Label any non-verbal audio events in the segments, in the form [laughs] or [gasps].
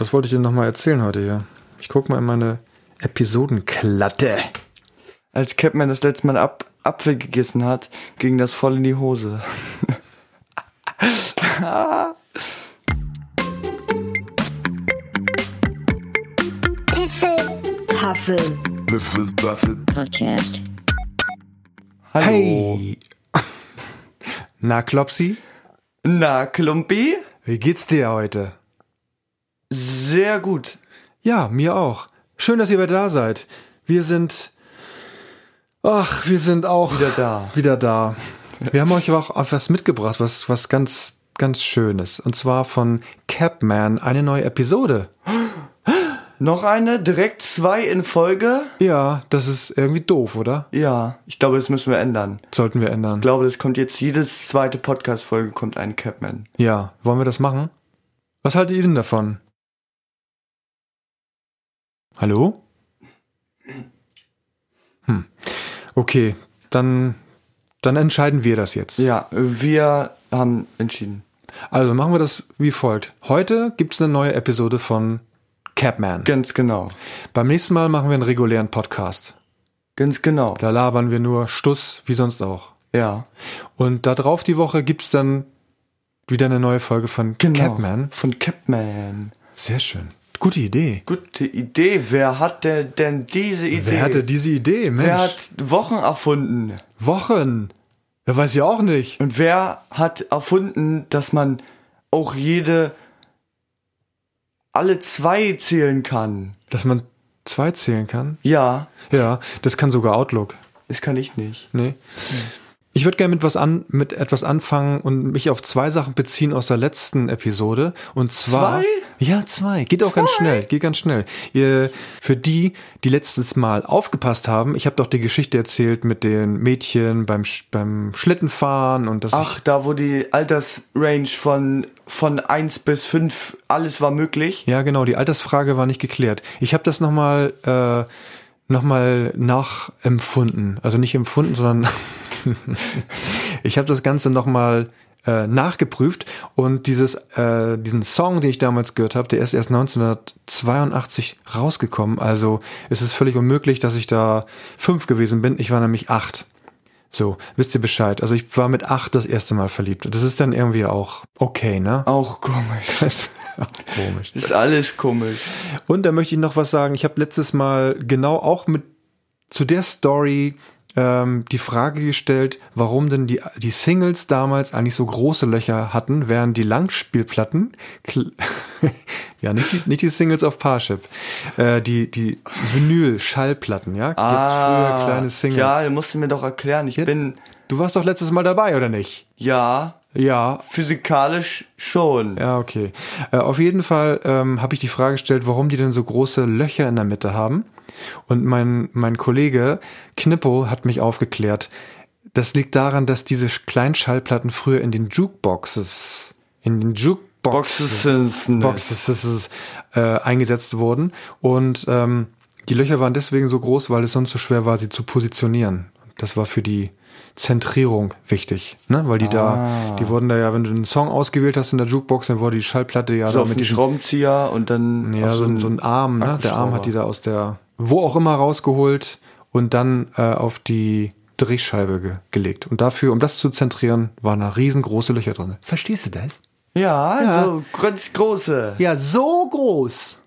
Was wollte ich denn nochmal erzählen heute hier? Ich guck mal in meine Episodenklatte. Als Capman das letzte Mal Ab Apfel gegessen hat, ging das voll in die Hose. Huffle Podcast. Hallo. Hey! Na, Klopsi? Na, Klumpi? Wie geht's dir heute? Sehr gut. Ja, mir auch. Schön, dass ihr wieder da seid. Wir sind. Ach, wir sind auch Wieder da. Wieder da. Wir haben euch auch etwas mitgebracht, was, was ganz, ganz Schönes. Und zwar von Capman, eine neue Episode. [gasps] Noch eine? Direkt zwei in Folge? Ja, das ist irgendwie doof, oder? Ja, ich glaube, das müssen wir ändern. Sollten wir ändern. Ich glaube, das kommt jetzt, jedes zweite Podcast-Folge kommt ein Capman. Ja, wollen wir das machen? Was haltet ihr denn davon? Hallo? Hm. Okay, dann, dann entscheiden wir das jetzt. Ja, wir haben entschieden. Also machen wir das wie folgt. Heute gibt's eine neue Episode von Capman. Ganz genau. Beim nächsten Mal machen wir einen regulären Podcast. Ganz genau. Da labern wir nur Stuss, wie sonst auch. Ja. Und da drauf die Woche gibt's dann wieder eine neue Folge von Genau. Capman. Von Capman. Sehr schön. Gute Idee. Gute Idee. Wer hat denn, denn diese Idee? Wer hatte diese Idee? Mensch. Wer hat Wochen erfunden? Wochen. Wer weiß ja auch nicht. Und wer hat erfunden, dass man auch jede alle zwei zählen kann? Dass man zwei zählen kann? Ja, Ja, das kann sogar Outlook. das kann ich nicht. Nee. Ich würde gerne mit, was an, mit etwas anfangen und mich auf zwei Sachen beziehen aus der letzten Episode. Und zwar. Zwei? Ja, zwei. Geht auch ganz schnell. Geht ganz schnell. Ihr, für die, die letztes Mal aufgepasst haben, ich habe doch die Geschichte erzählt mit den Mädchen beim, beim Schlittenfahren und dass Ach, da wo die Altersrange von von 1 bis 5 alles war möglich. ich. Ja, genau, die Altersfrage war nicht geklärt. Ich habe das nochmal äh, noch mal nachempfunden. Also nicht empfunden, sondern [laughs] ich habe das Ganze nochmal äh, nachgeprüft und dieses äh, diesen Song, den ich damals gehört habe, der ist erst 1982 rausgekommen. Also es ist völlig unmöglich, dass ich da fünf gewesen bin. Ich war nämlich acht. So, wisst ihr Bescheid. Also ich war mit acht das erste Mal verliebt. Das ist dann irgendwie auch okay, ne? Auch komisch. Das [laughs] ist auch komisch. Ist alles komisch. Und da möchte ich noch was sagen. Ich habe letztes Mal genau auch mit zu der Story ähm, die Frage gestellt, warum denn die, die Singles damals eigentlich so große Löcher hatten, während die Langspielplatten, [laughs] ja, nicht die, nicht die Singles auf Parship, äh, die, die Vinyl-Schallplatten, ja, gibt's früher kleine Singles. Ah, Ja, du musst mir doch erklären. Ich Ja. bin Du warst doch letztes Mal dabei, oder nicht? ja Ja, physikalisch schon. Ja, okay. Äh, auf jeden Fall ähm, habe ich die Frage gestellt, warum die denn so große Löcher in der Mitte haben. Und mein, mein Kollege Knippo hat mich aufgeklärt. Das liegt daran, dass diese Kleinschallplatten früher in den Jukeboxes, in den Jukeboxes Boxes. Boxes äh, eingesetzt wurden. Und ähm, die Löcher waren deswegen so groß, weil es sonst so schwer war, sie zu positionieren. Das war für die Zentrierung wichtig, ne? Weil die da, die wurden da ja, wenn du einen Song ausgewählt hast in der Jukebox, dann wurde die Schallplatte ja So da auf mit den Schraubenzieher und dann ja, auf so, ein, so ein Arm, ne? Der Arm hat die da aus der, wo auch immer rausgeholt und dann äh, auf die Drehscheibe ge gelegt. Und dafür, um das zu zentrieren, waren da riesengroße Löcher drin. Verstehst du das? Ja, Ja. so ganz große. Ja, so groß.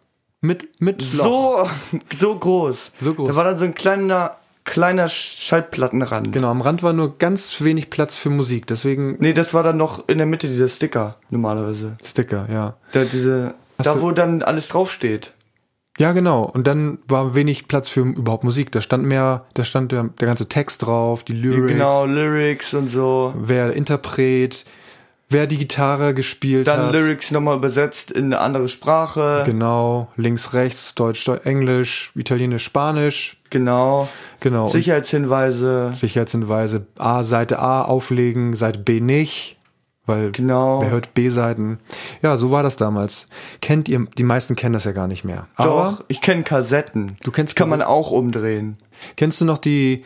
Mit, mit Loch. So, [laughs] so groß. So groß. Da war dann so ein kleiner, kleiner Schallplattenrand. Genau, am Rand war nur ganz wenig Platz für Musik, deswegen Nee, das war dann noch in der Mitte dieser Sticker, normalerweise. Sticker, ja. Da, diese, Hast da wo dann alles draufsteht. Ja, genau. Und dann war wenig Platz für überhaupt Musik. Da stand mehr, da stand der, der ganze Text drauf, die Lyrics, Genau, Lyrics und so. wer Interpret, wer die Gitarre gespielt Dann hat. Lyrics nochmal übersetzt in eine andere Sprache. Genau, links, rechts, Deutsch, Deu- Englisch, Italienisch, Spanisch. Genau. Genau. Sicherheitshinweise. Sicherheitshinweise A, Seite A auflegen, Seite B nicht. Weil Genau. wer hört B-Seiten? Ja, so war das damals. Kennt ihr, die meisten kennen das ja gar nicht mehr. Aber Doch, ich kenne Kassetten. Du kennst Kann man Kassetten? auch umdrehen. Kennst du noch die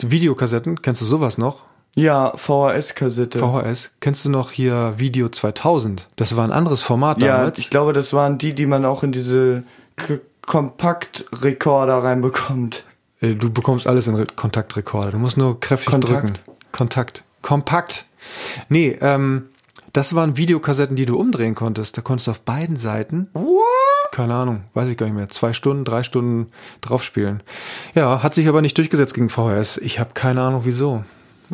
Videokassetten? Kennst du sowas noch? Ja, VHS-Kassette. VHS. Kennst du noch hier Video 2000? Das war ein anderes Format ja, damals. ich glaube, das waren die, die man auch in diese K Kompaktrekorder reinbekommt. Äh, Du bekommst alles in Re Kontaktrekorder. Du musst nur kräftig Kontakt. drücken. Kontakt. Kompakt. Nee, ähm, das waren Videokassetten, die du umdrehen konntest. Da konntest du auf beiden Seiten, What? keine Ahnung, weiß ich gar nicht mehr, zwei Stunden, drei Stunden draufspielen. Ja, hat sich aber nicht durchgesetzt gegen VHS. Ich habe keine Ahnung wieso.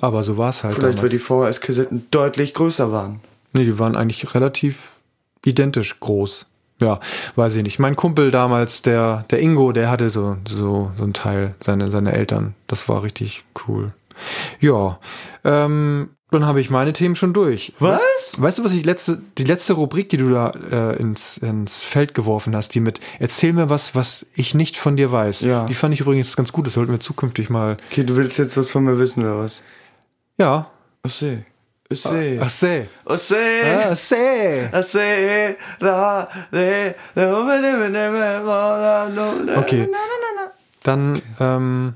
Aber so war es halt Vielleicht, weil damals. die VHS-Kassetten deutlich größer waren. Nee, die waren eigentlich relativ identisch groß. Ja, weiß ich nicht. Mein Kumpel damals, der, der Ingo, der hatte so, so, so ein Teil, seine, seine Eltern. Das war richtig cool. Ja, ähm, dann habe ich meine Themen schon durch. Was? Weißt, weißt du, was ich letzte, die letzte Rubrik, die du da äh, ins, ins Feld geworfen hast, die mit Erzähl mir was, was ich nicht von dir weiß. Ja. Die fand ich übrigens ganz gut. Das sollten wir zukünftig mal. Okay, du willst jetzt was von mir wissen, oder was? Ja. Ach seh. Ah, seh. Ach seh. Da, de, Okay. Okay. Dann ähm,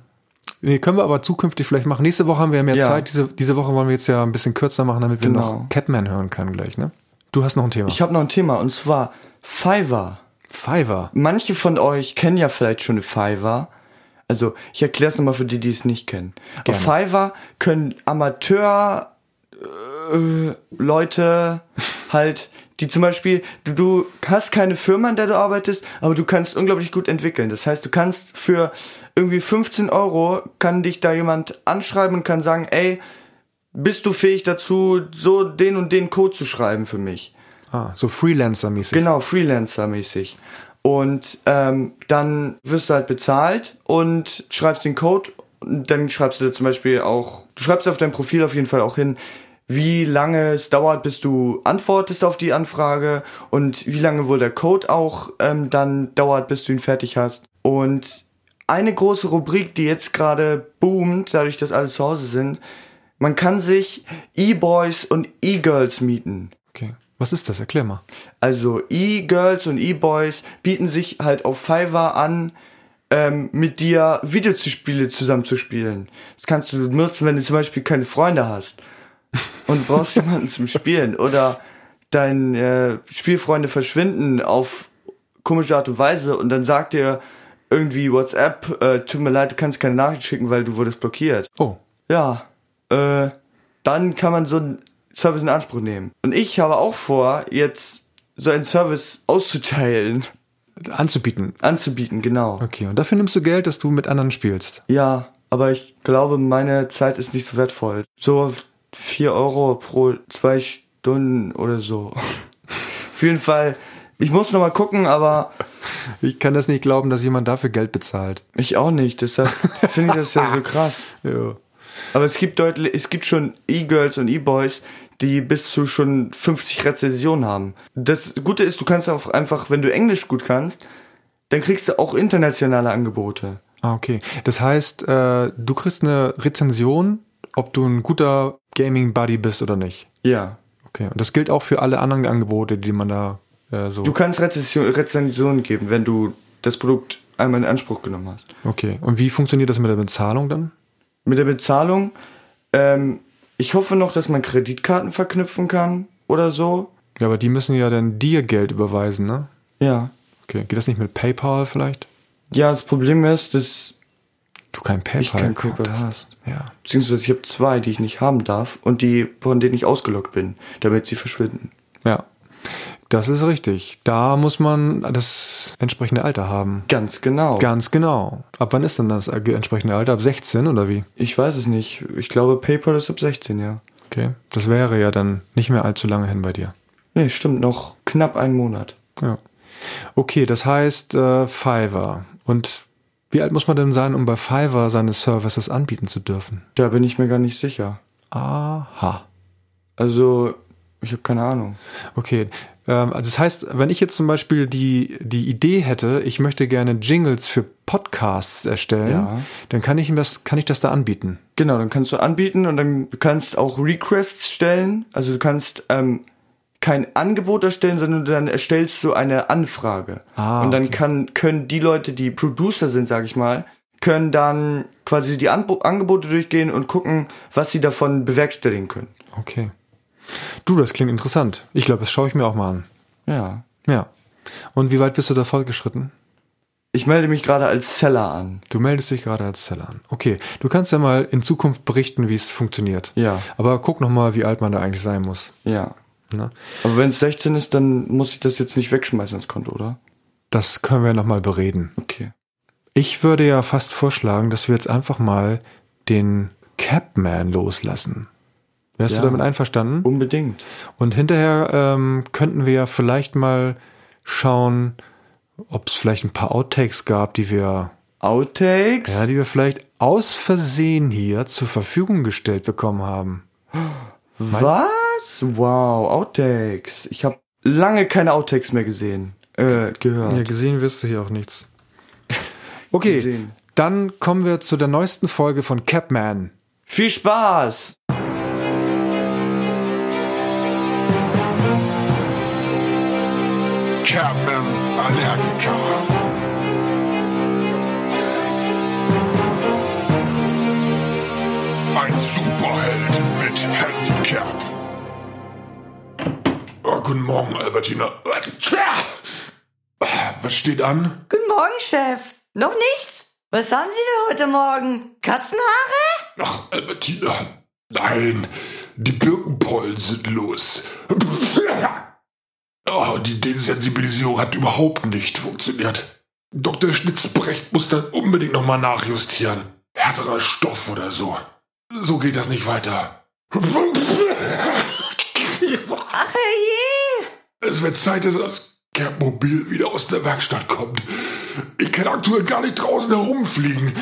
nee, können wir aber zukünftig vielleicht machen. Nächste Woche haben wir ja mehr Ja. Zeit. Diese, diese Woche wollen wir jetzt ja ein bisschen kürzer machen, damit wir Genau. noch Catman hören können gleich, ne? Du hast noch ein Thema. Ich habe noch ein Thema und zwar Fiverr. Fiverr. Manche von euch kennen ja vielleicht schon eine Fiverr. Also, ich erkläre es nochmal für die, die es nicht kennen. Auf Fiverr können Amateur äh, Leute [laughs] halt, die zum Beispiel, du, du hast keine Firma, in der du arbeitest, aber du kannst unglaublich gut entwickeln. Das heißt, du kannst für irgendwie 15 Euro kann dich da jemand anschreiben und kann sagen, ey, bist du fähig dazu, so den und den Code zu schreiben für mich? Ah, so Freelancer-mäßig. Genau, Freelancer-mäßig. Und ähm, dann wirst du halt bezahlt und schreibst den Code dann schreibst du zum Beispiel auch, du schreibst auf dein Profil auf jeden Fall auch hin, wie lange es dauert, bis du antwortest auf die Anfrage und wie lange wohl der Code auch ähm, dann dauert, bis du ihn fertig hast. Und eine große Rubrik, die jetzt gerade boomt, dadurch, dass alle zu Hause sind, man kann sich E-Boys und E-Girls mieten. Okay. Was ist das? Erklär mal. Also E-Girls und E-Boys bieten sich halt auf Fiverr an, ähm, mit dir Videospiele zusammenzuspielen. Das kannst du nutzen, wenn du zum Beispiel keine Freunde hast und brauchst [laughs] jemanden zum Spielen oder deine äh, Spielfreunde verschwinden auf komische Art und Weise und dann sagt dir irgendwie WhatsApp, äh, tut mir leid, du kannst keine Nachricht schicken, weil du wurdest blockiert. Oh. Ja, äh, dann kann man so einen Service in Anspruch nehmen. Und ich habe auch vor, jetzt so einen Service auszuteilen, Anzubieten. anzubieten, genau. Okay. Und dafür nimmst du Geld, dass du mit anderen spielst. Ja, aber ich glaube, meine Zeit ist nicht so wertvoll. So 4 Euro pro zwei Stunden oder so. Auf jeden Fall, ich muss noch mal gucken, aber Ich kann das nicht glauben, dass jemand dafür Geld bezahlt. ich auch nicht. Deshalb finde ich das ja so krass. [laughs] Ja. Aber es gibt deutlich, es gibt schon E-Girls und E-Boys, die bis zu schon 50 Rezensionen haben. Das Gute ist, du kannst auch einfach, wenn du Englisch gut kannst, dann kriegst du auch internationale Angebote. Ah, okay. Das heißt, äh, du kriegst eine Rezension, ob du ein guter Gaming-Buddy bist oder nicht. Ja. Okay. Und das gilt auch für alle anderen Angebote, die man da äh, so. Du kannst Rezension, Rezensionen geben, wenn du das Produkt einmal in Anspruch genommen hast. Okay. Und wie funktioniert das mit der Bezahlung dann? Mit der Bezahlung, ähm, ich hoffe noch, dass man Kreditkarten verknüpfen kann oder so. Ja, aber die müssen ja dann dir Geld überweisen, ne? Ja. Okay. Geht das nicht mit PayPal vielleicht? Ja, das Problem ist, dass, Du kein PayPal, kein Account PayPal hast. Ja. beziehungsweise ich habe zwei, die ich nicht haben darf und die, von denen ich ausgelockt bin, damit sie verschwinden. Ja. Das ist richtig. Da muss man das entsprechende Alter haben. Ganz genau. Ganz genau. Ab wann ist denn das entsprechende Alter? Ab 16 oder wie? Ich weiß es nicht. Ich glaube, PayPal ist ab 16, ja. Okay. Das wäre ja dann nicht mehr allzu lange hin bei dir. Nee, stimmt, noch knapp einen Monat. Ja. Okay, das heißt äh, Fiverr. Und wie alt muss man denn sein, um bei Fiverr seine Services anbieten zu dürfen? Da bin ich mir gar nicht sicher. Aha. Also, ich habe keine Ahnung. Okay. Ähm, also das heißt, wenn ich jetzt zum Beispiel die, die Idee hätte, ich möchte gerne Jingles für Podcasts erstellen, Ja. dann kann ich, ihm das, kann ich das da anbieten. Genau, dann kannst du anbieten und dann du kannst auch Requests stellen. Also du kannst ähm, kein Angebot erstellen, sondern dann erstellst du eine Anfrage. Ah, und dann okay. kann, können die Leute, die Producer sind, sag ich mal, können dann quasi die Angebote durchgehen und gucken, was sie davon bewerkstelligen können. Okay. Du, das klingt interessant. Ich glaube, das schaue ich mir auch mal an. Ja. Ja. Und wie weit bist du da fortgeschritten? Ich melde mich gerade als Seller an. Du meldest dich gerade als Seller an. Okay. Du kannst ja mal in Zukunft berichten, wie es funktioniert. Ja. Aber guck noch mal, wie alt man da eigentlich sein muss. Ja. Ne? Aber wenn es 16 ist, dann muss ich das jetzt nicht wegschmeißen ins Konto, oder? Das können wir noch mal bereden. Okay. Ich würde ja fast vorschlagen, dass wir jetzt einfach mal den Capman loslassen. Wärst Ja. du damit einverstanden? Unbedingt. Und hinterher ähm, könnten wir ja vielleicht mal schauen, ob es vielleicht ein paar Outtakes gab, die wir, Outtakes? ja, die wir vielleicht aus Versehen hier zur Verfügung gestellt bekommen haben. Was? Wow, Outtakes. Ich habe lange keine Outtakes mehr gesehen. Äh, gehört. Ja, gesehen wirst du hier auch nichts. Okay, Gesehen. dann kommen wir zu der neuesten Folge von Capman. Viel Spaß! Capman Allergiker. Ein Superheld mit Handicap. Oh, guten Morgen, Albertina. Was steht an? Guten Morgen, Chef. Noch nichts? Was haben Sie denn heute Morgen? Katzenhaare? Ach, Albertina. Nein, die Birkenpollen sind los. Oh, die Desensibilisierung hat überhaupt nicht funktioniert. Dr. Schnitzbrecht muss da unbedingt nochmal nachjustieren. Härterer Stoff oder so. So geht das nicht weiter. Ach je. Es wird Zeit, dass das Campmobil wieder aus der Werkstatt kommt. Ich kann aktuell gar nicht draußen herumfliegen.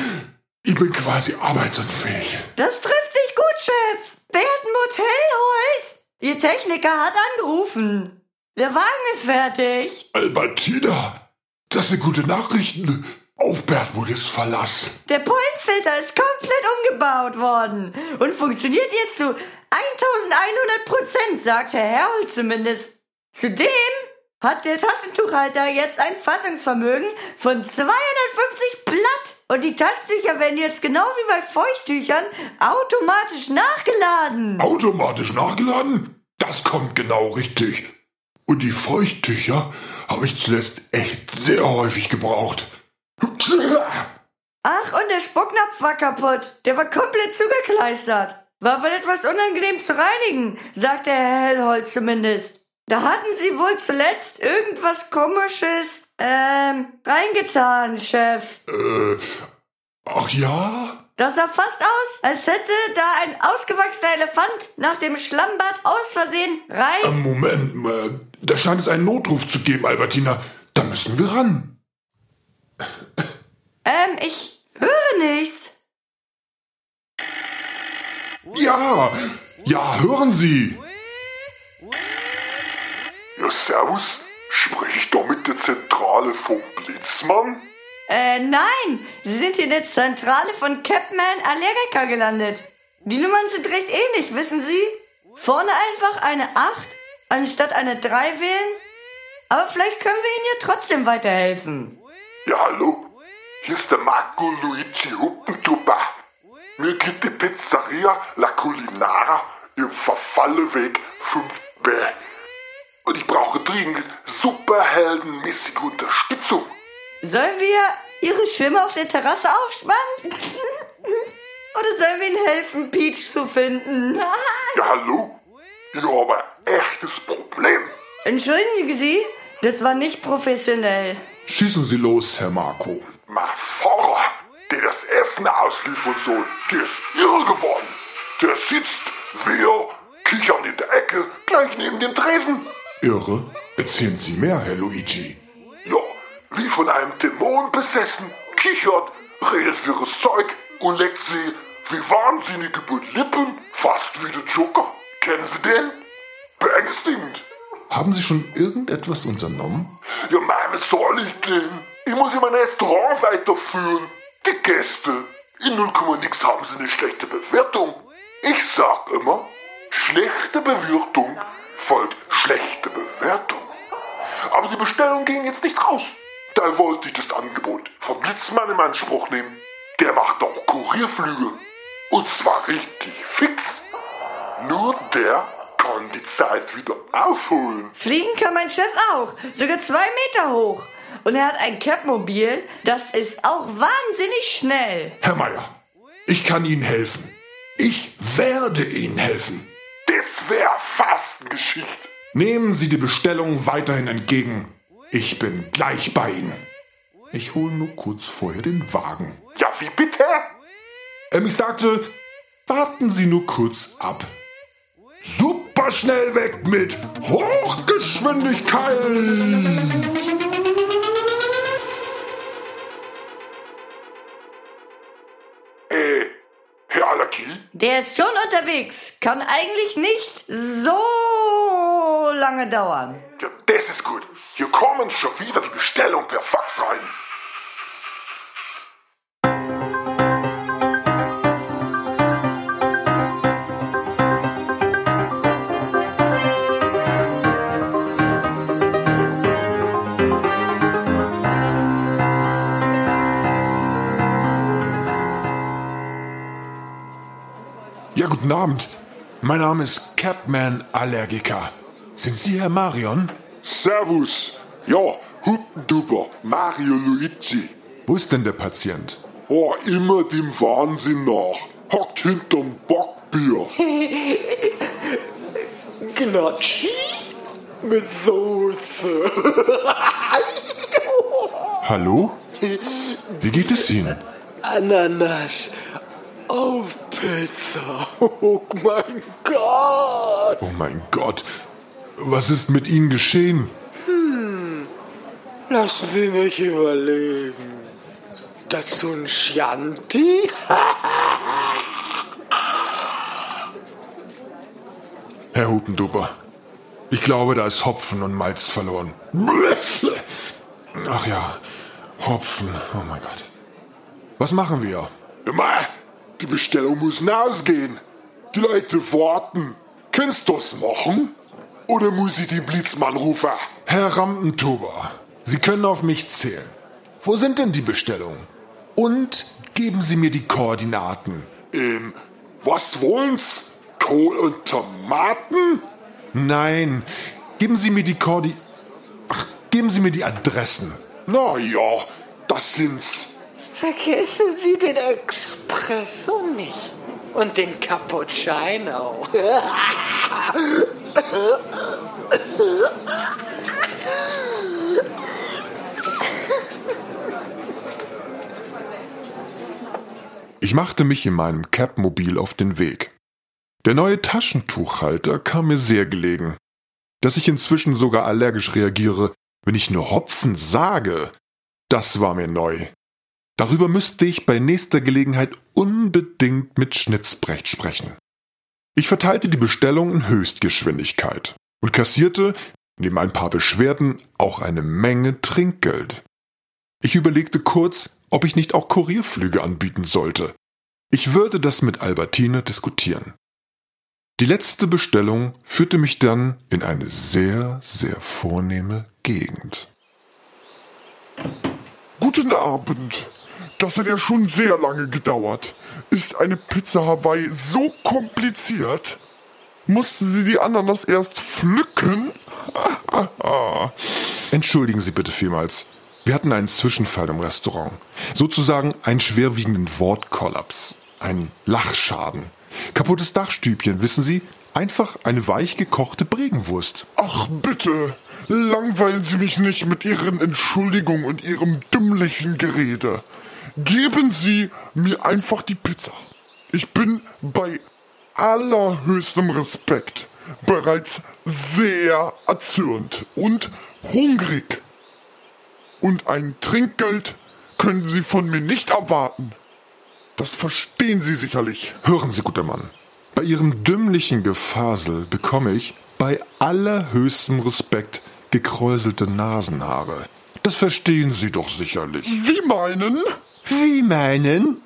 Ich bin quasi arbeitsunfähig. Das trifft sich gut, Chef. Wer hat ein Motel holt? Ihr Techniker hat angerufen. Der Wagen ist fertig. Albertina, das sind gute Nachrichten. Auf Bertmudes Verlass. Der Pollenfilter ist komplett umgebaut worden und funktioniert jetzt zu 1100 Prozent, sagt Herr Herrl zumindest. Zudem hat der Taschentuchhalter jetzt ein Fassungsvermögen von 250 Blatt. Und die Taschentücher werden jetzt genau wie bei Feuchttüchern automatisch nachgeladen. Automatisch nachgeladen? Das kommt genau richtig. Und die Feuchttücher habe ich zuletzt echt sehr häufig gebraucht. Ach, und der Spucknapf war kaputt. Der war komplett zugekleistert. War wohl etwas unangenehm zu reinigen, sagte Herr Hellholz zumindest. Da hatten Sie wohl zuletzt irgendwas komisches, ähm, reingetan, Chef. Äh, ach ja? Das sah fast aus, als hätte da ein ausgewachsener Elefant nach dem Schlammbad aus Versehen rein. Äh, Moment, äh, da scheint es einen Notruf zu geben, Albertina. Da müssen wir ran. Ähm, ich höre nichts. Ja, ja, hören Sie. Ja, servus. Spreche ich da mit der Zentrale vom Blitzmann? Äh, nein, Sie sind hier in der Zentrale von Capman Allergiker gelandet. Die Nummern sind recht ähnlich, wissen Sie? Vorne einfach eine 8 anstatt eine 3 wählen. Aber vielleicht können wir Ihnen ja trotzdem weiterhelfen. Ja, hallo. Hier ist der Marco Luigi Huppentuba. Mir geht die Pizzeria La Culinara im Verfalleweg 5b. Und ich brauche dringend superheldenmäßige Unterstützung. Sollen wir Ihre Schwimmer auf der Terrasse aufspannen? [laughs] Oder sollen wir Ihnen helfen, Peach zu finden? [laughs] Ja, hallo? Habe ein echtes Problem. Entschuldigen Sie, das war nicht professionell. Schießen Sie los, Herr Marco. Mein Fahrer, der das Essen ausliefern soll, der ist irre geworden. Der sitzt, wir, kichern in der Ecke, gleich neben dem Tresen. Irre? Erzählen Sie mehr, Herr Luigi. Ja, wie von einem Dämon besessen, kichert, redet wirres Zeug und leckt sie wie wahnsinnige Lippen, fast wie der Joker. Kennen Sie den? Beängstigend. Haben Sie schon irgendetwas unternommen? Ja, Mann, was soll ich denn? Ich muss ja mein Restaurant weiterführen. Die Gäste. In 0, nix haben sie eine schlechte Bewertung. Ich sag immer, schlechte Bewirtung folgt schlechte Bewertung. Aber die Bestellung ging jetzt nicht raus. Da wollte ich das Angebot vom Blitzmann in Anspruch nehmen. der macht auch Kurierflüge. Und zwar richtig fix. Nur der kann die Zeit wieder aufholen. Fliegen kann mein Chef auch, sogar zwei Meter hoch. Und er hat ein Capmobil, das ist auch wahnsinnig schnell. Herr Meier, ich kann Ihnen helfen. Ich werde Ihnen helfen. Das wär fast Geschichte. Nehmen Sie die Bestellung weiterhin entgegen. Ich bin gleich bei Ihnen. Ich hole nur kurz vorher den Wagen. Ja, wie bitte? Ähm, ich sagte, warten Sie nur kurz ab. Super schnell weg mit Hochgeschwindigkeit! Äh, Herr Allergie? Der ist schon unterwegs, kann eigentlich nicht so lange dauern. Ja, das ist gut. Hier kommen schon wieder die Bestellung per Fax rein. Ja, guten Abend. Mein Name ist Capman Allergiker. Sind Sie Herr Marion? Servus. Ja, Hupenduper, Mario Luigi. Wo ist denn der Patient? Oh, immer dem Wahnsinn nach. Hockt hinterm Bockbier. [laughs] Gnocchi mit Soße. Hallo? Wie geht es Ihnen? Ananas Pizza. [laughs] Oh mein Gott. Oh mein Gott. Was ist mit Ihnen geschehen? Lassen Sie mich überlegen. Dazu ein Chianti? [laughs] Herr Hupenduper, ich glaube, da ist Hopfen und Malz verloren. Ach ja, Hopfen. Oh mein Gott. Was machen wir? Immer, die Bestellung muss ausgehen. Die Leute warten. Kannst du das machen? Oder muss ich den Blitzmann rufen? Herr Rampentuber, Sie können auf mich zählen. Wo sind denn die Bestellungen? Und geben Sie mir die Koordinaten. Ähm, was wollen's? Kohl und Tomaten? Nein, geben Sie mir die Koordi... Ach, geben Sie mir die Adressen. Na ja, das sind's. Vergessen Sie den Espresso nicht. Und den Cappuccino. Ich machte mich in meinem Capmobil auf den Weg. Der neue Taschentuchhalter kam mir sehr gelegen. Dass ich inzwischen sogar allergisch reagiere, wenn ich nur Hopfen sage, das war mir neu. Darüber müsste ich bei nächster Gelegenheit unbedingt mit Schnitzbrecht sprechen. Ich verteilte die Bestellung in Höchstgeschwindigkeit und kassierte, neben ein paar Beschwerden, auch eine Menge Trinkgeld. Ich überlegte kurz, ob ich nicht auch Kurierflüge anbieten sollte. Ich würde das mit Albertine diskutieren. Die letzte Bestellung führte mich dann in eine sehr, sehr vornehme Gegend. Guten Abend. Das hat ja schon sehr lange gedauert. Ist eine Pizza Hawaii so kompliziert? Mussten Sie die Ananas erst pflücken? [laughs] Entschuldigen Sie bitte vielmals. Wir hatten einen Zwischenfall im Restaurant. Sozusagen einen schwerwiegenden Wortkollaps. Ein Lachschaden. Kaputtes Dachstübchen, wissen Sie? Einfach eine weich gekochte Bregenwurst. Ach bitte, langweilen Sie mich nicht mit Ihren Entschuldigungen und Ihrem dümmlichen Gerede. Geben Sie mir einfach die Pizza. Ich bin bei allerhöchstem Respekt bereits sehr erzürnt und hungrig. Und ein Trinkgeld können Sie von mir nicht erwarten. Das verstehen Sie sicherlich. Hören Sie, guter Mann. Bei Ihrem dümmlichen Gefasel bekomme ich bei allerhöchstem Respekt gekräuselte Nasenhaare. Das verstehen Sie doch sicherlich. Wie meinen? Wie meinen?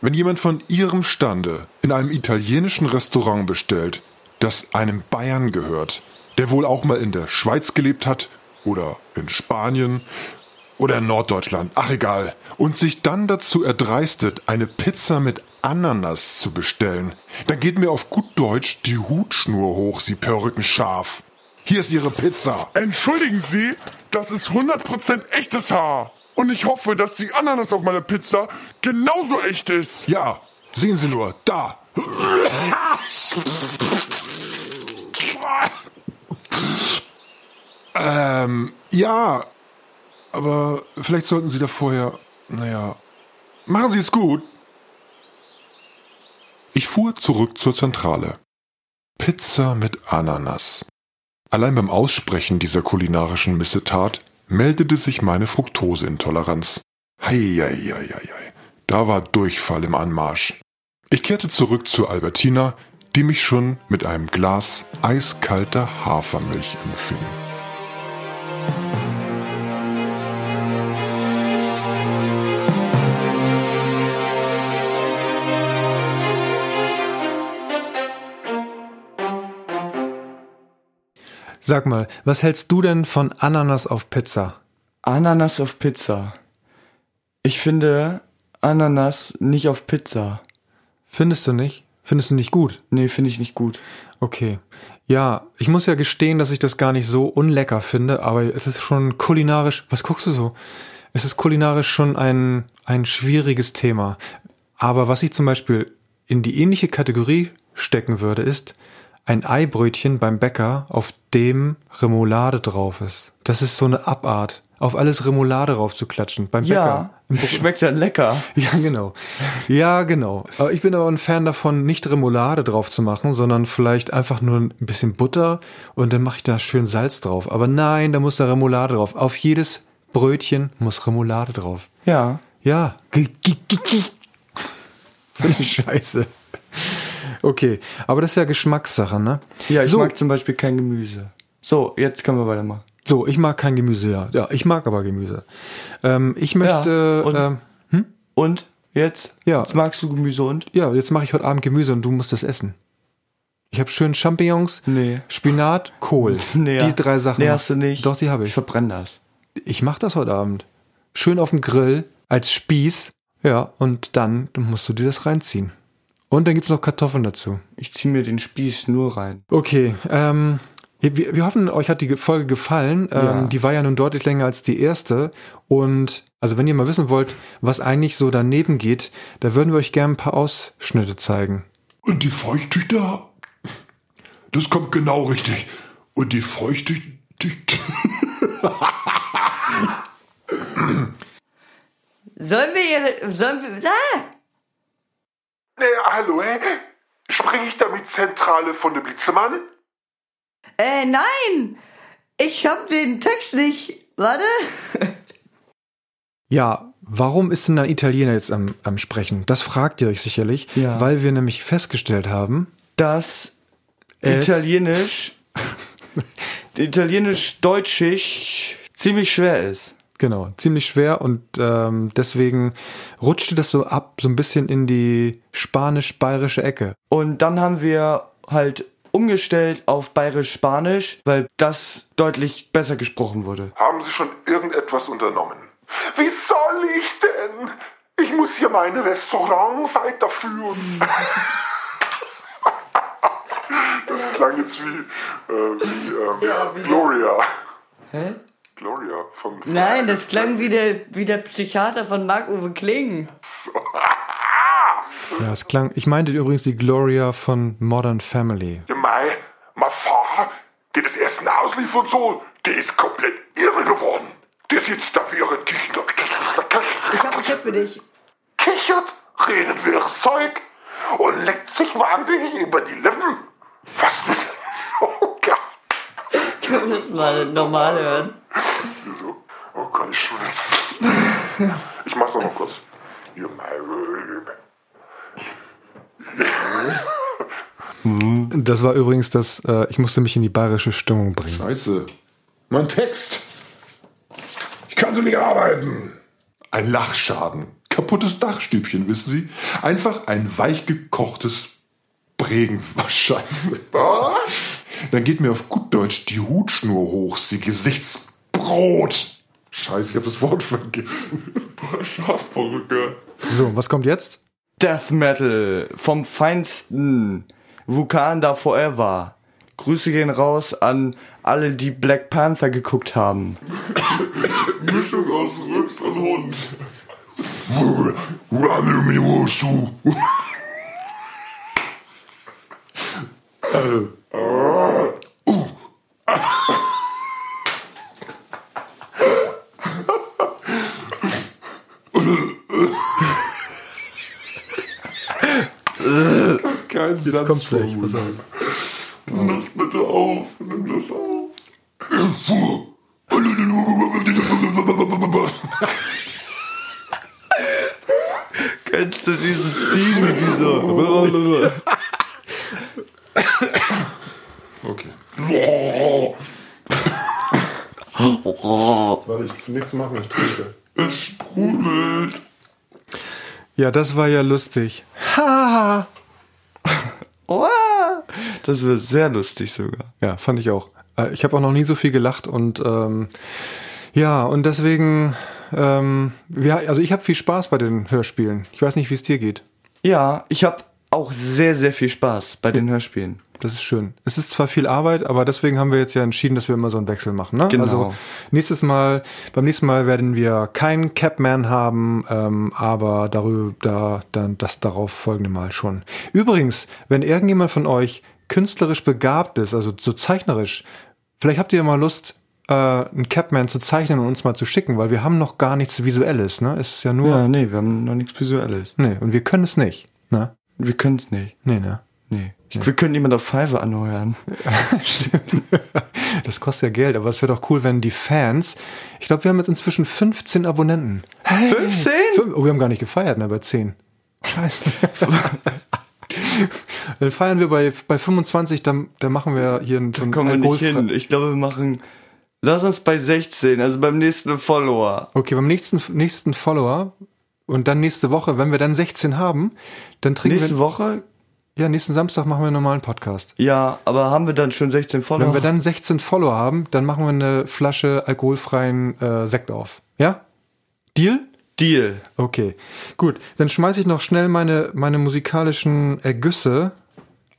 Wenn jemand von Ihrem Stande in einem italienischen Restaurant bestellt, das einem Bayern gehört, der wohl auch mal in der Schweiz gelebt hat oder in Spanien Oder in Norddeutschland, ach egal. Und sich dann dazu erdreistet, eine Pizza mit Ananas zu bestellen, dann geht mir auf gut Deutsch die Hutschnur hoch, Sie Perückenschaf. Hier ist Ihre Pizza. Entschuldigen Sie, das ist 100% echtes Haar. Und ich hoffe, dass die Ananas auf meiner Pizza genauso echt ist. Ja, sehen Sie nur, da. Ähm, ja, aber vielleicht sollten Sie da vorher, naja, machen Sie es gut. Ich fuhr zurück zur Zentrale. Pizza mit Ananas. Allein beim Aussprechen dieser kulinarischen Missetat meldete sich meine Fructoseintoleranz. Heieieiei, da war Durchfall im Anmarsch. Ich kehrte zurück zu Albertina, die mich schon mit einem Glas eiskalter Hafermilch empfing. Sag mal, was hältst du denn von Ananas auf Pizza? Ananas auf Pizza. Ich finde Ananas nicht auf Pizza. Findest du nicht? Findest du nicht gut? Nee, finde ich nicht gut. Okay. Ja, ich muss ja gestehen, dass ich das gar nicht so unlecker finde, aber es ist schon kulinarisch. Was guckst du so? Es ist kulinarisch schon ein, ein schwieriges Thema. Aber was ich zum Beispiel in die ähnliche Kategorie stecken würde, ist ein Eibrötchen beim Bäcker, auf dem Remoulade drauf ist. Das ist so eine Abart. Auf alles Remoulade drauf zu klatschen. Beim Ja, Bäcker. [laughs] schmeckt dann lecker. [laughs] Ja, genau. Ja, genau. Aber ich bin aber ein Fan davon, nicht Remoulade drauf zu machen, sondern vielleicht einfach nur ein bisschen Butter und dann mache ich da schön Salz drauf. Aber nein, da muss da Remoulade drauf. Auf jedes Brötchen muss Remoulade drauf. Ja. Ja. Finde [laughs] ich scheiße. Okay, aber das ist ja Geschmackssache, ne? Ja, ich so, mag zum Beispiel kein Gemüse. So, jetzt können wir weitermachen. so, ich mag kein Gemüse, ja. Ja, ich mag aber Gemüse. Ähm, ich möchte, und- ähm, Und jetzt? Ja. Jetzt magst du Gemüse und? ja, jetzt mache ich heute Abend Gemüse und du musst das essen. Ich habe schön Champignons, Nee. Spinat, Kohl. [laughs] Nee, die drei Sachen. Nee, hast du nicht. Doch, die habe Ich ich. verbrenne das. Ich mache das heute Abend. Schön auf dem Grill, als Spieß. Ja, und dann musst du dir das reinziehen. Und dann gibt's noch Kartoffeln dazu. Ich zieh mir den Spieß nur rein. Okay, ähm, wir, wir hoffen, euch hat die Folge gefallen. Ähm, Ja. Die war ja nun deutlich länger als die erste. Und also wenn ihr mal wissen wollt, was eigentlich so daneben geht, da würden wir euch gerne ein paar Ausschnitte zeigen. Und die Feuchttücher? Das kommt genau richtig. Und die Feuchttücher? Sollen wir. Sollen wir. Ah! Nee, hallo, hä? Springe ich da mit Zentrale von der Blitzemann? Äh, nein! Ich hab den Text nicht. Warte. Ja, warum ist denn ein Italiener jetzt am, am Sprechen? Das fragt ihr euch sicherlich, Ja. weil wir nämlich festgestellt haben, Das Es- Italienisch, [laughs] Italienisch-Deutschisch ziemlich schwer ist. Genau, ziemlich schwer und ähm, deswegen rutschte das so ab, so ein bisschen in die spanisch-bayerische Ecke. Und dann haben wir halt umgestellt auf Bayerisch-Spanisch, weil das deutlich besser gesprochen wurde. Haben Sie schon irgendetwas unternommen? Wie soll ich denn? Ich muss hier mein Restaurant weiterführen. [laughs] Das klang jetzt wie, äh, wie, äh, wie Gloria. Hä? Gloria von. Nein, das klang wie der, wie der Psychiater von Marc-Uwe Kling. [laughs] Ja, es klang, ich meinte übrigens die Gloria von Modern Family. Ja, Mei, mein Fahrer, der das Essen ausliefern soll, der ist komplett irre geworden. Der sitzt da während kichert, Ich hab einen Tipp für dich. kichert, redet wirres Zeug und leckt sich wahnsinnig über die Lippen. Was. Können wir das mal normal hören? Wieso? Oh Gott, ich schwitze. Ich mach's noch mal kurz. Ja, Mei, Das war übrigens das, äh, ich musste mich in die bayerische Stimmung bringen. Scheiße. Mein Text. Ich kann so nicht arbeiten. Ein Lachschaden. Kaputtes Dachstübchen, wissen Sie? Einfach ein weich gekochtes Bregen. Was Scheiße. Dann geht mir auf gut Deutsch die Hutschnur hoch, Sie Gesichtsbrot. Scheiße, ich habe das Wort vergessen. [laughs] Boah, Schafverrücke. So, was kommt jetzt? Death Metal vom feinsten Vulkan da Forever. Grüße gehen raus an alle, die Black Panther geguckt haben. [coughs] Mischung aus Rübs und Hund. Run [laughs] Satz kommt's gleich, pass Mund. Nimm das bitte auf. Nimm das auf. Kennst du dieses Ziehen mit dieser... Okay. [laughs] Warte, ich will nichts machen, ich trinke. Es sprudelt. Ja, das war ja lustig. Ha! Das wird sehr lustig sogar. Ja, fand ich auch. Äh, Ich habe auch noch nie so viel gelacht und ähm, ja, und deswegen, ähm, ja, also ich habe viel Spaß bei den Hörspielen. Ich weiß nicht, wie es dir geht. Ja, ich habe auch sehr, sehr viel Spaß bei den Hörspielen. Das ist schön. Es ist zwar viel Arbeit, aber deswegen haben wir jetzt ja entschieden, dass wir immer so einen Wechsel machen. Ne? Genau. Also nächstes Mal, beim nächsten Mal werden wir keinen Capman haben, ähm, aber darüber, da, dann das darauf folgende Mal schon. Übrigens, wenn irgendjemand von euch künstlerisch begabt ist, also so zeichnerisch, vielleicht habt ihr mal Lust, äh, einen Capman zu zeichnen und uns mal zu schicken, weil wir haben noch gar nichts Visuelles. Ne, es ist ja nur, Ja, nee, wir haben noch nichts Visuelles. nee, und wir können es nicht. Ne, Wir können es nicht. nee, ne. Nee. Wir können niemand auf Fiverr anheuern. [laughs] Stimmt. Das kostet ja Geld, aber es wäre doch cool, wenn die Fans, ich glaube, wir haben jetzt inzwischen 15 Abonnenten. Hey, 15? Fünf- Oh, wir haben gar nicht gefeiert, ne, bei 10. Scheiße. [laughs] Dann feiern wir bei, bei 25, dann, dann machen wir hier einen, so einen Kommen wir nicht hin. Ich glaube, wir machen. Lass uns bei 16, also beim nächsten Follower. Okay, beim nächsten, nächsten Follower und dann nächste Woche, wenn wir dann 16 haben, dann trinken Nächste wir, Woche? ja, nächsten Samstag machen wir einen normalen Podcast. Ja, aber haben wir dann schon 16 Follower? Wenn wir dann 16 Follower haben, dann machen wir eine Flasche alkoholfreien äh, Sekt auf. Ja? Deal? Deal. Okay, gut. Dann schmeiße ich noch schnell meine, meine musikalischen Ergüsse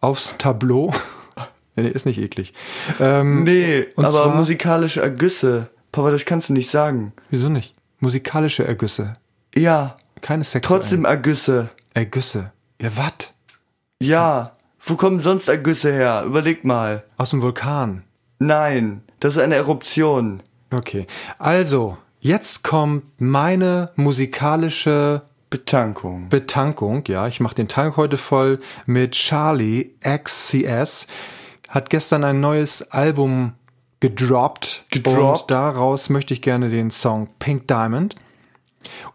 aufs Tableau. [laughs] nee, ist nicht eklig. Ähm, Nee, und aber zwar- musikalische Ergüsse. Papa, das kannst du nicht sagen. Wieso nicht? Musikalische Ergüsse. Ja, Keine sexuellen. trotzdem Ergüsse. Ergüsse. Ja, was? Ja. Wo kommen sonst Ergüsse her? Überleg mal. Aus dem Vulkan. Nein, das ist eine Eruption. Okay. Also, jetzt kommt meine musikalische Betankung. Betankung. Ja, ich mache den Tank heute voll mit Charlie XCS. Hat gestern ein neues Album gedroppt. Gedroppt. Und daraus möchte ich gerne den Song Pink Diamond.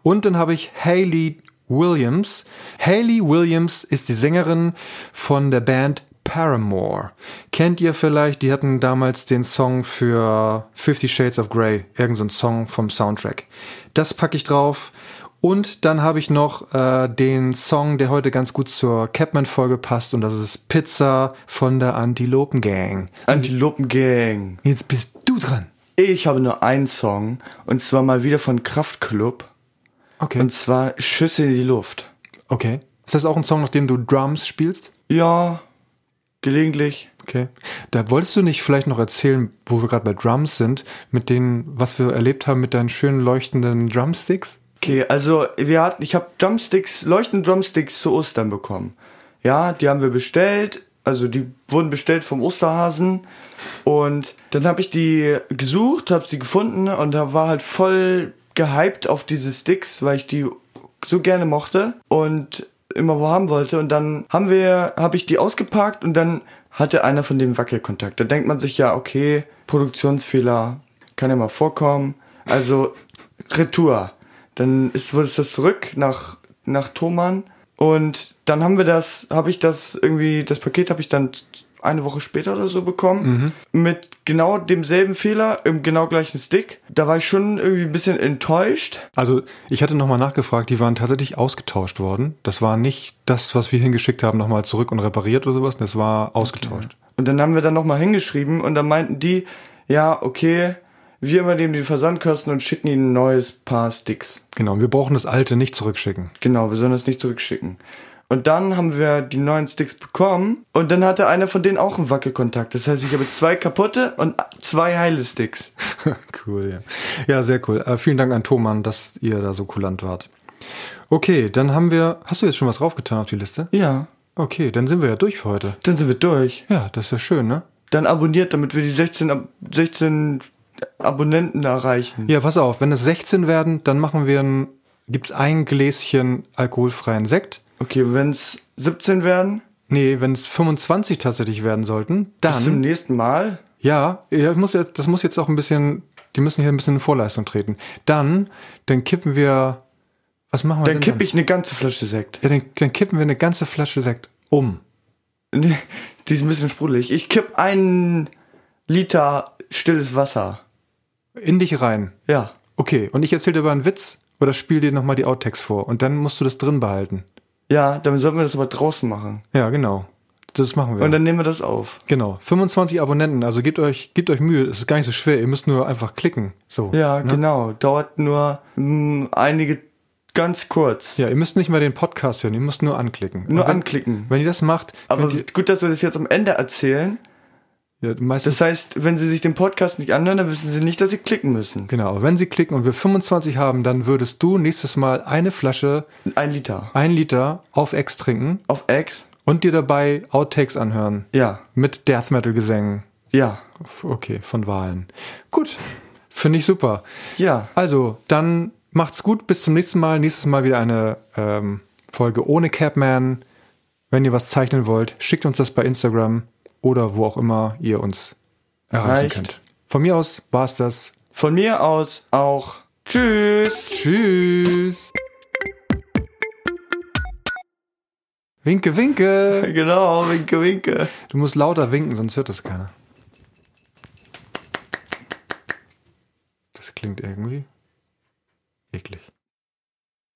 Und dann habe ich Hayley Williams. Hayley Williams ist die Sängerin von der Band Paramore. Kennt ihr vielleicht? Die hatten damals den Song für Fifty Shades of Grey. Irgend so ein Song vom Soundtrack. Das packe ich drauf. Und dann habe ich noch äh, den Song, der heute ganz gut zur Capman-Folge passt. Und das ist Pizza von der Antilopen Gang. Antilopengang. Jetzt bist du dran. Ich habe nur einen Song und zwar mal wieder von Kraftklub Okay. und zwar Schüsse in die Luft. okay. Ist das auch ein Song, nach dem du Drums spielst? Ja, gelegentlich. Okay. Da wolltest du nicht vielleicht noch erzählen, wo wir gerade bei Drums sind, mit denen, was wir erlebt haben mit deinen schönen leuchtenden Drumsticks? Okay, also wir hatten, ich habe Drumsticks, leuchtende Drumsticks zu Ostern bekommen. Ja, die haben wir bestellt, also die wurden bestellt vom Osterhasen und dann habe ich die gesucht, habe sie gefunden und da war halt voll gehypt auf diese Sticks, weil ich die so gerne mochte und immer wo haben wollte und dann haben wir, habe ich die ausgepackt und dann hatte einer von dem Wackelkontakt. Da denkt man sich ja, okay, Produktionsfehler kann ja mal vorkommen. Also [laughs] Retour. Dann ist, wurde es das zurück nach, nach Thomann. Und dann haben wir das, habe ich das irgendwie, das Paket habe ich dann eine Woche später oder so bekommen. Mit genau demselben Fehler im genau gleichen Stick. Da war ich schon irgendwie ein bisschen enttäuscht. Also, ich hatte nochmal nachgefragt, die waren tatsächlich ausgetauscht worden. Das war nicht das, was wir hingeschickt haben, nochmal zurück und repariert oder sowas. Das war ausgetauscht. Und dann haben wir dann nochmal hingeschrieben und dann meinten die, ja, okay, wir übernehmen die Versandkosten und schicken ihnen ein neues Paar Sticks. Genau, wir brauchen das alte nicht zurückschicken. Genau, wir sollen das nicht zurückschicken. Und dann haben wir die neuen Sticks bekommen und dann hatte einer von denen auch einen Wackelkontakt. Das heißt, ich habe zwei kaputte und zwei heile Sticks. [laughs] cool, ja. Ja, sehr cool. Äh, vielen Dank an Thomann, dass ihr da so kulant wart. Okay, dann haben wir. Hast du jetzt schon was draufgetan auf die Liste? Ja, Okay, dann sind wir ja durch für heute. dann sind wir durch. Ja, das ist ja schön, ne? Dann abonniert, damit wir die 16, Ab- 16 Abonnenten erreichen. Ja, pass auf, wenn es 16 werden, dann machen wir ein. Gibt's ein Gläschen alkoholfreien Sekt? Okay, wenn es 17 werden, Nee, wenn es 25 tatsächlich werden sollten, bis zum dann. nächsten Mal. Ja, ich muss jetzt, das muss jetzt auch ein bisschen. Die müssen hier ein bisschen in Vorleistung treten. Dann, dann kippen wir. Was machen wir Dann denn kippe ich eine ganze Flasche Sekt. Ja, dann, dann kippen wir eine ganze Flasche Sekt um. Nee, die ist ein bisschen sprudelig. Ich kipp einen Liter stilles Wasser. In dich rein. Ja. Okay, und ich erzähle dir aber einen Witz oder spiel dir nochmal die Outtakes vor und dann musst du das drin behalten. Ja, dann sollten wir das aber draußen machen. Ja, genau. Das machen wir. Und dann nehmen wir das auf. genau. 25 Abonnenten, also gebt euch, gebt euch Mühe, es ist gar nicht so schwer, ihr müsst nur einfach klicken. So. Ja, ne? genau. Dauert nur mh, einige ganz kurz. Ja, ihr müsst nicht mal den Podcast hören, ihr müsst nur anklicken. Nur wenn, anklicken. Wenn ihr das macht, Aber ihr, gut, dass wir das jetzt am Ende erzählen. Ja, Das heißt, wenn Sie sich den Podcast nicht anhören, dann wissen Sie nicht, dass Sie klicken müssen. genau, wenn sie klicken und wir 25 haben, dann würdest du nächstes Mal eine Flasche, Ein Liter. ein Liter auf Ex trinken Auf X? und dir dabei Outtakes anhören. Ja. Mit Death Metal Gesängen. Ja. Okay, von Wahlen. Gut, finde ich super. Ja. Also, dann macht's gut, bis zum nächsten Mal. Nächstes Mal wieder eine ähm, Folge ohne Capman. Wenn ihr was zeichnen wollt, schickt uns das bei Instagram oder wo auch immer ihr uns erreichen Reicht. könnt. Von mir aus war's das. Von mir aus auch. Tschüss. Tschüss. Winke, winke. [laughs] Genau, winke, winke. Du musst lauter winken, sonst hört das keiner. Das klingt irgendwie eklig.